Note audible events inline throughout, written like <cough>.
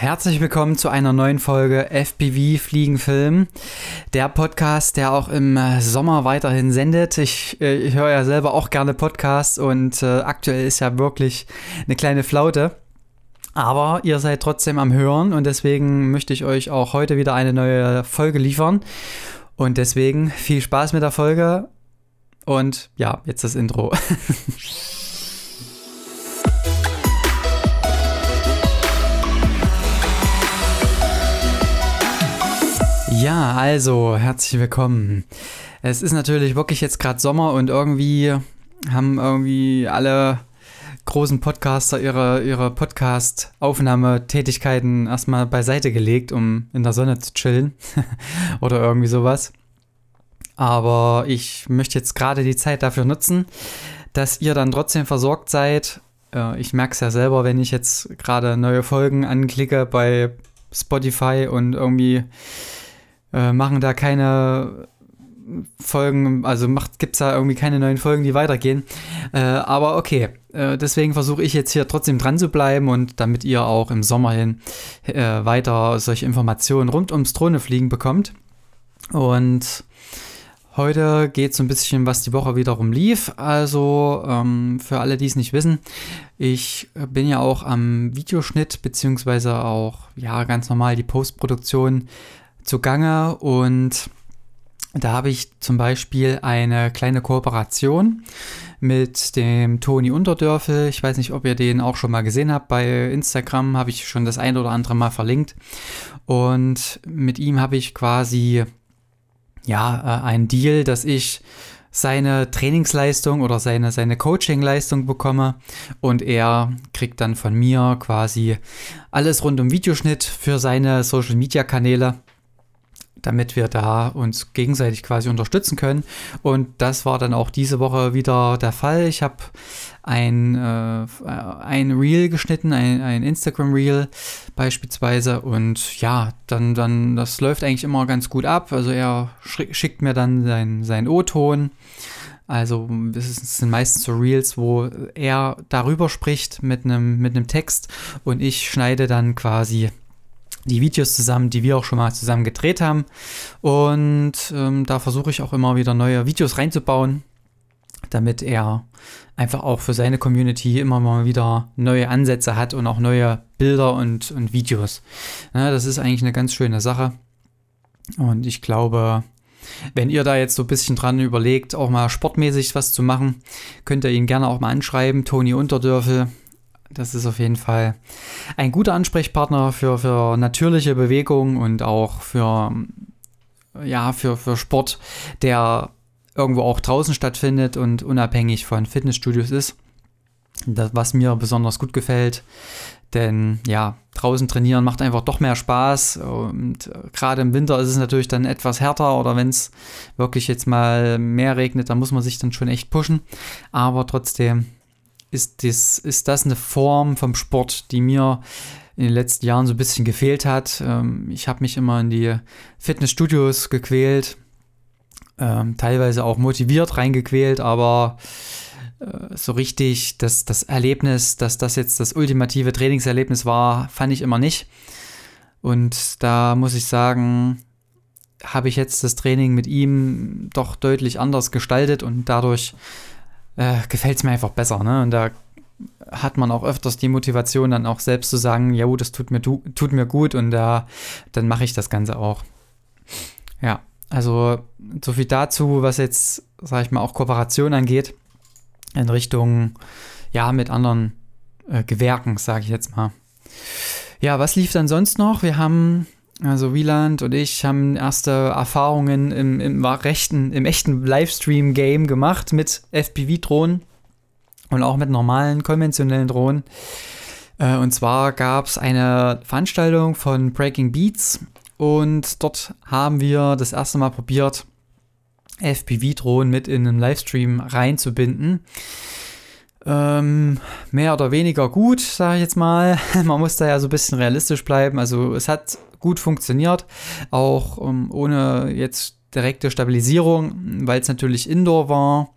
Herzlich willkommen zu einer neuen Folge FPV Fliegenfilm, der Podcast, der auch im äh, Sommer weiterhin sendet. Ich, äh, ich höre ja selber auch gerne Podcasts und äh, aktuell ist ja wirklich eine kleine Flaute. Aber ihr seid trotzdem am Hören und deswegen möchte ich euch auch heute wieder eine neue Folge liefern. Und deswegen viel Spaß mit der Folge und ja, jetzt das Intro. <laughs> Ja, also herzlich willkommen. Es ist natürlich wirklich jetzt gerade Sommer und irgendwie haben irgendwie alle großen Podcaster ihre, ihre Podcast-Aufnahmetätigkeiten erstmal beiseite gelegt, um in der Sonne zu chillen <laughs> oder irgendwie sowas. Aber ich möchte jetzt gerade die Zeit dafür nutzen, dass ihr dann trotzdem versorgt seid. Äh, ich merke es ja selber, wenn ich jetzt gerade neue Folgen anklicke bei Spotify und irgendwie äh, machen da keine Folgen, also gibt es da irgendwie keine neuen Folgen, die weitergehen. Äh, aber okay, äh, deswegen versuche ich jetzt hier trotzdem dran zu bleiben und damit ihr auch im Sommer hin äh, weiter solche Informationen rund ums Drohnefliegen bekommt. Und heute geht es so ein bisschen, was die Woche wiederum lief. Also ähm, für alle, die es nicht wissen, ich bin ja auch am Videoschnitt beziehungsweise auch ja ganz normal die Postproduktion zugange und da habe ich zum Beispiel eine kleine Kooperation mit dem Toni Unterdörfel. Ich weiß nicht, ob ihr den auch schon mal gesehen habt. Bei Instagram habe ich schon das ein oder andere Mal verlinkt. Und mit ihm habe ich quasi ja äh, einen Deal, dass ich seine Trainingsleistung oder seine, seine Coachingleistung bekomme und er kriegt dann von mir quasi alles rund um Videoschnitt für seine Social Media Kanäle damit wir da uns gegenseitig quasi unterstützen können. Und das war dann auch diese Woche wieder der Fall. Ich habe ein, äh, ein Reel geschnitten, ein, ein Instagram-Reel beispielsweise. Und ja, dann, dann, das läuft eigentlich immer ganz gut ab. Also er schickt mir dann seinen sein O-Ton. Also es sind meistens so Reels, wo er darüber spricht mit einem mit einem Text und ich schneide dann quasi die Videos zusammen, die wir auch schon mal zusammen gedreht haben. Und ähm, da versuche ich auch immer wieder neue Videos reinzubauen, damit er einfach auch für seine Community immer mal wieder neue Ansätze hat und auch neue Bilder und, und Videos. Ja, das ist eigentlich eine ganz schöne Sache. Und ich glaube, wenn ihr da jetzt so ein bisschen dran überlegt, auch mal sportmäßig was zu machen, könnt ihr ihn gerne auch mal anschreiben. Toni Unterdörfel das ist auf jeden Fall ein guter Ansprechpartner für, für natürliche Bewegung und auch für, ja, für, für Sport, der irgendwo auch draußen stattfindet und unabhängig von Fitnessstudios ist. Das, was mir besonders gut gefällt. Denn ja, draußen trainieren macht einfach doch mehr Spaß. Und gerade im Winter ist es natürlich dann etwas härter oder wenn es wirklich jetzt mal mehr regnet, dann muss man sich dann schon echt pushen. Aber trotzdem ist das, ist das eine Form vom Sport, die mir in den letzten Jahren so ein bisschen gefehlt hat. Ähm, ich habe mich immer in die Fitnessstudios gequält, ähm, teilweise auch motiviert reingequält, aber äh, so richtig das, das Erlebnis, dass das jetzt das ultimative Trainingserlebnis war, fand ich immer nicht. Und da muss ich sagen, habe ich jetzt das Training mit ihm doch deutlich anders gestaltet und dadurch äh, gefällt es mir einfach besser. Ne? Und da hat man auch öfters die Motivation, dann auch selbst zu sagen, ja, das tut mir, tut mir gut und da, dann mache ich das Ganze auch. Ja, also so viel dazu, was jetzt, sage ich mal, auch Kooperation angeht, in Richtung, ja, mit anderen äh, Gewerken, sage ich jetzt mal. Ja, was lief dann sonst noch? Wir haben also Wieland und ich haben erste Erfahrungen im, im, rechten, im echten Livestream-Game gemacht mit FPV-Drohnen und auch mit normalen, konventionellen Drohnen. Äh, und zwar gab es eine Veranstaltung von Breaking Beats und dort haben wir das erste Mal probiert, FPV-Drohnen mit in einen Livestream reinzubinden. Ähm, mehr oder weniger gut, sage ich jetzt mal. <laughs> Man muss da ja so ein bisschen realistisch bleiben. Also es hat gut funktioniert, auch ähm, ohne jetzt direkte Stabilisierung, weil es natürlich Indoor war.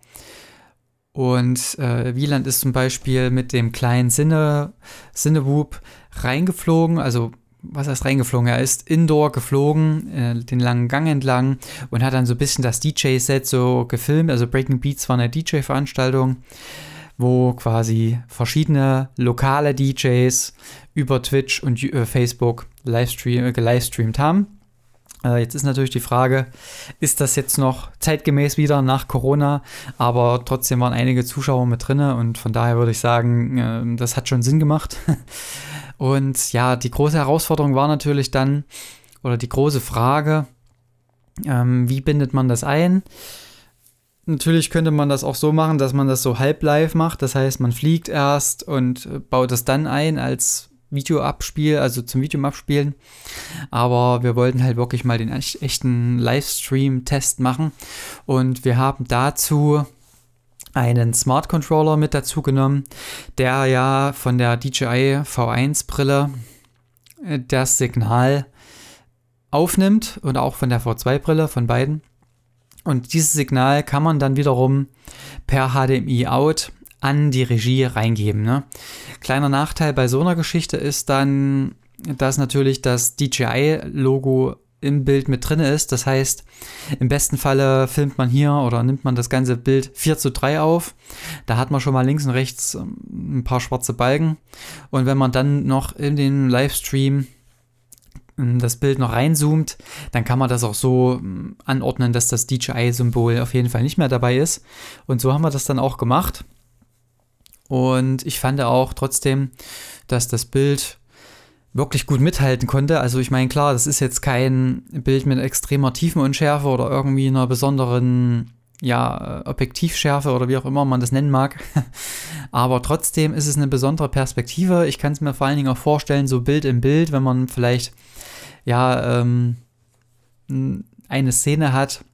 Und äh, Wieland ist zum Beispiel mit dem kleinen Sinne, Sinnewoop reingeflogen, also was heißt reingeflogen? Er ist indoor geflogen, äh, den langen Gang entlang und hat dann so ein bisschen das DJ-Set so gefilmt. Also Breaking Beats war eine DJ-Veranstaltung, wo quasi verschiedene lokale DJs über Twitch und äh, Facebook Livestream, äh, gelivestreamt haben. Äh, jetzt ist natürlich die Frage, ist das jetzt noch zeitgemäß wieder nach Corona? Aber trotzdem waren einige Zuschauer mit drin und von daher würde ich sagen, das hat schon Sinn gemacht. <laughs> Und ja, die große Herausforderung war natürlich dann, oder die große Frage, ähm, wie bindet man das ein? Natürlich könnte man das auch so machen, dass man das so halb live macht. Das heißt, man fliegt erst und äh, baut es dann ein als Videoabspiel, also zum Video abspielen. Aber wir wollten halt wirklich mal den echten Livestream-Test machen. Und wir haben dazu einen Smart Controller mit dazu genommen, der ja von der DJI V1 Brille äh, das Signal aufnimmt und auch von der V2 Brille, von beiden. Und dieses Signal kann man dann wiederum per HDMI out an die Regie reingeben. Ne? Kleiner Nachteil bei so einer Geschichte ist dann, dass natürlich das DJI-Logo im Bild mit drin ist. Das heißt, im besten Falle filmt man hier oder nimmt man das ganze Bild 4 zu 3 auf. Da hat man schon mal links und rechts ähm, ein paar schwarze Balken. Und wenn man dann noch in den Livestream das Bild noch reinzoomt, dann kann man das auch so ähm, anordnen, dass das DJI-Symbol auf jeden Fall nicht mehr dabei ist. Und so haben wir das dann auch gemacht. Und ich fand auch trotzdem, dass das Bild wirklich gut mithalten konnte. Also ich meine, klar, das ist jetzt kein Bild mit extremer Tiefenunschärfe oder irgendwie einer besonderen ja, Objektivschärfe oder wie auch immer man das nennen mag. <laughs> Aber trotzdem ist es eine besondere Perspektive. Ich kann es mir vor allen Dingen auch vorstellen, so Bild im Bild, wenn man vielleicht ja ähm, eine Szene hat,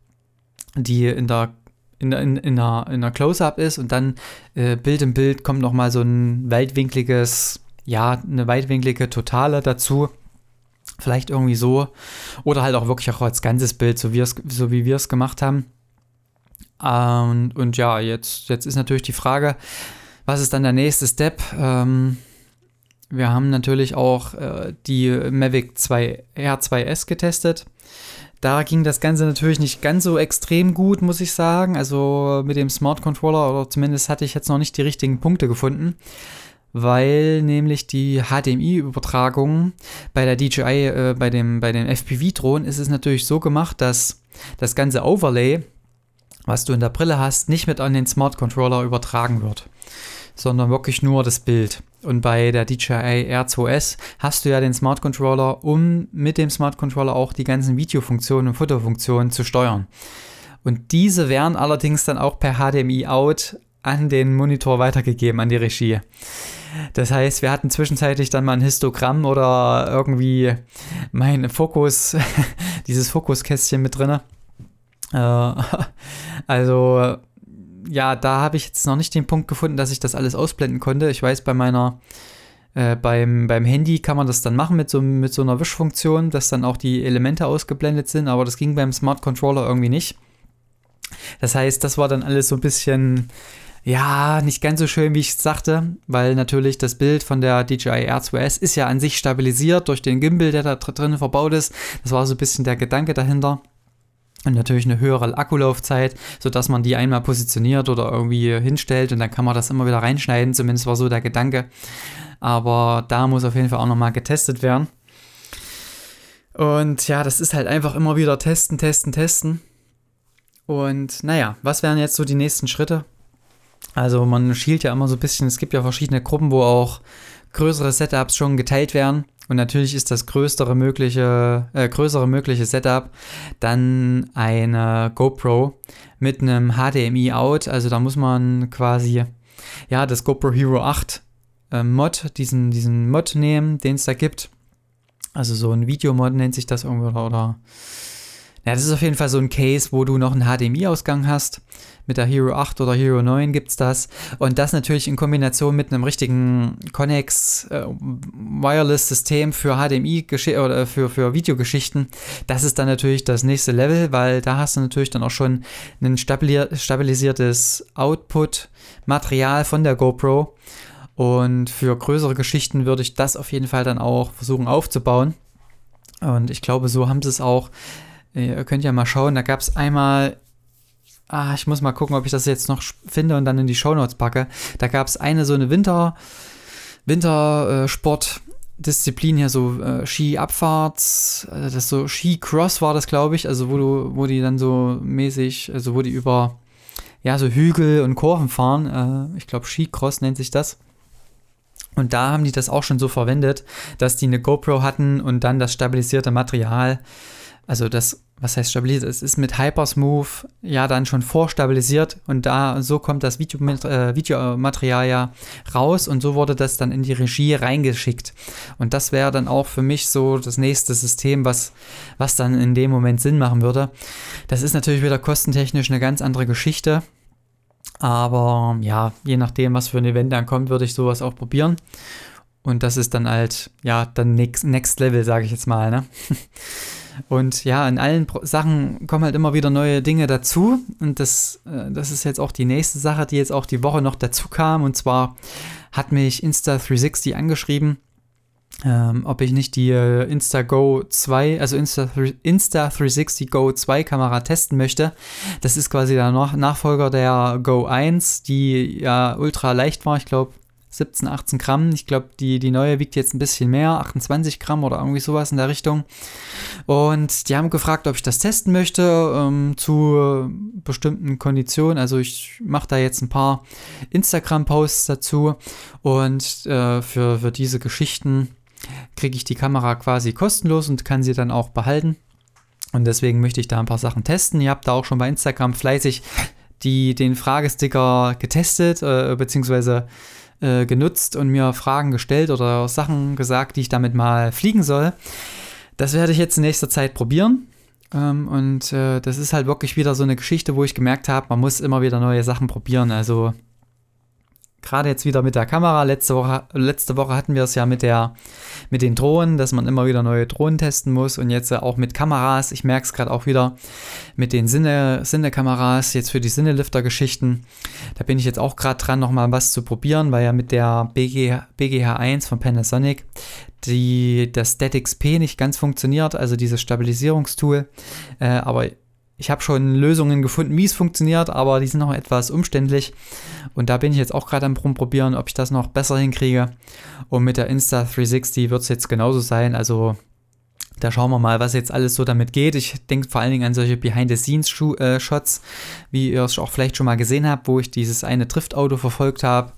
die in der in, in, in einer, in einer Close-Up ist und dann äh, Bild im Bild kommt nochmal so ein weitwinkliges ja, eine weitwinklige Totale dazu. Vielleicht irgendwie so. Oder halt auch wirklich auch als ganzes Bild, so so wie wir es gemacht haben. Und, und ja, jetzt, jetzt ist natürlich die Frage, was ist dann der nächste Step? Ähm, wir haben natürlich auch äh, die Mavic 2 R2S getestet. Da ging das Ganze natürlich nicht ganz so extrem gut, muss ich sagen. Also mit dem Smart Controller, oder zumindest hatte ich jetzt noch nicht die richtigen Punkte gefunden weil nämlich die HDMI-Übertragung bei der DJI, äh, bei dem, bei dem FPV-Drohnen ist es natürlich so gemacht, dass das ganze Overlay, was du in der Brille hast, nicht mit an den Smart Controller übertragen wird, sondern wirklich nur das Bild. Und bei der DJI R2S hast du ja den Smart Controller, um mit dem Smart Controller auch die ganzen Videofunktionen und Fotofunktionen zu steuern. Und diese werden allerdings dann auch per HDMI out an den Monitor weitergegeben, an die Regie. Das heißt, wir hatten zwischenzeitlich dann mal ein Histogramm oder irgendwie mein Fokus, <laughs> dieses Fokuskästchen mit drin. Äh, <laughs> also, ja, da habe ich jetzt noch nicht den Punkt gefunden, dass ich das alles ausblenden konnte. Ich weiß, bei meiner äh, beim, beim Handy kann man das dann machen mit so, mit so einer Wischfunktion, dass dann auch die Elemente ausgeblendet sind, aber das ging beim Smart Controller irgendwie nicht. Das heißt, das war dann alles so ein bisschen ja, nicht ganz so schön, wie ich es sagte, weil natürlich das Bild von der DJI R2S ist ja an sich stabilisiert durch den Gimbal, der da drin verbaut ist. Das war so ein bisschen der Gedanke dahinter. Und natürlich eine höhere Akkulaufzeit, sodass man die einmal positioniert oder irgendwie hinstellt und dann kann man das immer wieder reinschneiden. Zumindest war so der Gedanke. Aber da muss auf jeden Fall auch nochmal getestet werden. Und ja, das ist halt einfach immer wieder testen, testen, testen. Und naja, was wären jetzt so die nächsten Schritte? Also man schielt ja immer so ein bisschen, es gibt ja verschiedene Gruppen, wo auch größere Setups schon geteilt werden. Und natürlich ist das größere mögliche, äh, größere mögliche Setup dann eine GoPro mit einem HDMI-Out. Also da muss man quasi ja das GoPro Hero 8 äh, Mod, diesen, diesen Mod nehmen, den es da gibt. Also so ein Videomod nennt sich das irgendwie oder, oder ja, das ist auf jeden Fall so ein Case, wo du noch einen HDMI-Ausgang hast. Mit der Hero 8 oder Hero 9 gibt es das. Und das natürlich in Kombination mit einem richtigen Connex äh, Wireless-System für HDMI oder für, für Videogeschichten. Das ist dann natürlich das nächste Level, weil da hast du natürlich dann auch schon ein stabilisiertes Output-Material von der GoPro. Und für größere Geschichten würde ich das auf jeden Fall dann auch versuchen aufzubauen. Und ich glaube, so haben sie es auch. Ihr könnt ja mal schauen, da gab es einmal Ah, ich muss mal gucken, ob ich das jetzt noch finde und dann in die Shownotes packe. Da gab es eine so eine Winter, Wintersport-Disziplin hier, so äh, Ski-Abfahrts, äh, das so Ski-Cross war das, glaube ich, also wo du, wo die dann so mäßig, also wo die über ja, so Hügel und Kurven fahren. Äh, ich glaube, Ski-Cross nennt sich das. Und da haben die das auch schon so verwendet, dass die eine GoPro hatten und dann das stabilisierte Material, also das was heißt stabilisiert? Es ist mit Hypersmooth ja dann schon vorstabilisiert und da so kommt das Video, äh, Videomaterial ja raus und so wurde das dann in die Regie reingeschickt. Und das wäre dann auch für mich so das nächste System, was, was dann in dem Moment Sinn machen würde. Das ist natürlich wieder kostentechnisch eine ganz andere Geschichte. Aber ja, je nachdem, was für ein Event dann kommt, würde ich sowas auch probieren. Und das ist dann halt, ja, dann Next, Next Level, sage ich jetzt mal, ne? <laughs> Und ja, in allen Pro Sachen kommen halt immer wieder neue Dinge dazu. Und das, äh, das ist jetzt auch die nächste Sache, die jetzt auch die Woche noch dazu kam. Und zwar hat mich Insta360 angeschrieben, ähm, ob ich nicht die äh, Insta-Go 2, also Insta, Insta360 Go 2 Kamera testen möchte. Das ist quasi der Nach Nachfolger der Go 1, die ja ultra leicht war. Ich glaube, 17, 18 Gramm. Ich glaube, die, die neue wiegt jetzt ein bisschen mehr, 28 Gramm oder irgendwie sowas in der Richtung. Und die haben gefragt, ob ich das testen möchte ähm, zu bestimmten Konditionen. Also ich mache da jetzt ein paar Instagram-Posts dazu und äh, für, für diese Geschichten kriege ich die Kamera quasi kostenlos und kann sie dann auch behalten. Und deswegen möchte ich da ein paar Sachen testen. Ihr habt da auch schon bei Instagram fleißig die, den Fragesticker getestet, äh, beziehungsweise äh, genutzt und mir Fragen gestellt oder Sachen gesagt, die ich damit mal fliegen soll. Das werde ich jetzt in nächster Zeit probieren. Ähm, und äh, das ist halt wirklich wieder so eine Geschichte, wo ich gemerkt habe, man muss immer wieder neue Sachen probieren. Also gerade jetzt wieder mit der Kamera. Letzte Woche, letzte Woche hatten wir es ja mit, der, mit den Drohnen, dass man immer wieder neue Drohnen testen muss und jetzt auch mit Kameras. Ich merke es gerade auch wieder mit den Sinne, Sinne-Kameras, jetzt für die Sinnelifter-Geschichten. Da bin ich jetzt auch gerade dran, nochmal was zu probieren, weil ja mit der BG, BGH1 von Panasonic die, das Statics P nicht ganz funktioniert, also dieses Stabilisierungstool. Äh, aber ich habe schon Lösungen gefunden, wie es funktioniert, aber die sind noch etwas umständlich. Und da bin ich jetzt auch gerade am Probieren, ob ich das noch besser hinkriege. Und mit der Insta360 wird es jetzt genauso sein. Also da schauen wir mal, was jetzt alles so damit geht. Ich denke vor allen Dingen an solche Behind-the-Scenes-Shots, wie ihr es auch vielleicht schon mal gesehen habt, wo ich dieses eine Driftauto verfolgt habe.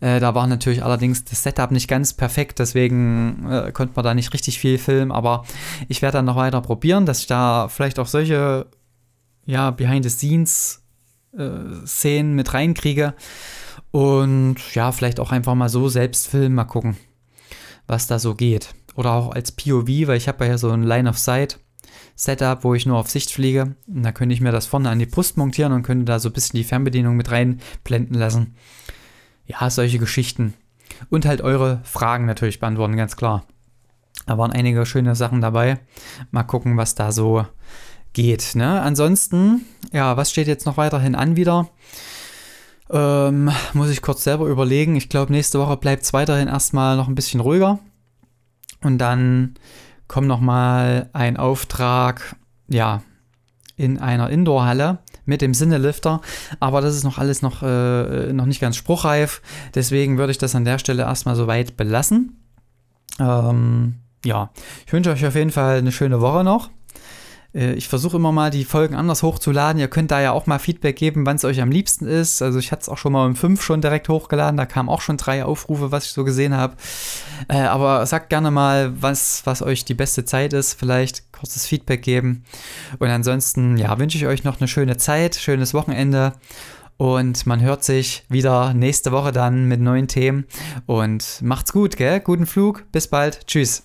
Äh, da war natürlich allerdings das Setup nicht ganz perfekt, deswegen äh, konnte man da nicht richtig viel filmen. Aber ich werde dann noch weiter probieren, dass ich da vielleicht auch solche ja, Behind-the-Scenes-Szenen äh, mit reinkriege. Und ja, vielleicht auch einfach mal so selbst filmen, mal gucken, was da so geht. Oder auch als POV, weil ich habe ja so ein Line-of-Sight. Setup, wo ich nur auf Sicht fliege. Und da könnte ich mir das vorne an die Brust montieren und könnte da so ein bisschen die Fernbedienung mit reinblenden lassen. Ja, solche Geschichten. Und halt eure Fragen natürlich beantworten, ganz klar. Da waren einige schöne Sachen dabei. Mal gucken, was da so geht. Ne? Ansonsten, ja, was steht jetzt noch weiterhin an wieder? Ähm, muss ich kurz selber überlegen. Ich glaube, nächste Woche bleibt es weiterhin erstmal noch ein bisschen ruhiger. Und dann kommt noch mal ein Auftrag, ja, in einer Indoor-Halle mit dem Sinnelifter. Aber das ist noch alles noch, äh, noch nicht ganz spruchreif. Deswegen würde ich das an der Stelle erstmal so weit belassen. Ähm, ja, ich wünsche euch auf jeden Fall eine schöne Woche noch. Äh, ich versuche immer mal die Folgen anders hochzuladen. Ihr könnt da ja auch mal Feedback geben, wann es euch am liebsten ist. Also ich hatte es auch schon mal um 5 schon direkt hochgeladen. Da kamen auch schon drei Aufrufe, was ich so gesehen habe. Äh, aber sagt gerne mal, was, was euch die beste Zeit ist. Vielleicht kurzes Feedback geben. Und ansonsten, ja, wünsche ich euch noch eine schöne Zeit, schönes Wochenende. Und man hört sich wieder nächste Woche dann mit neuen Themen. Und macht's gut, gell? Guten Flug. Bis bald. Tschüss.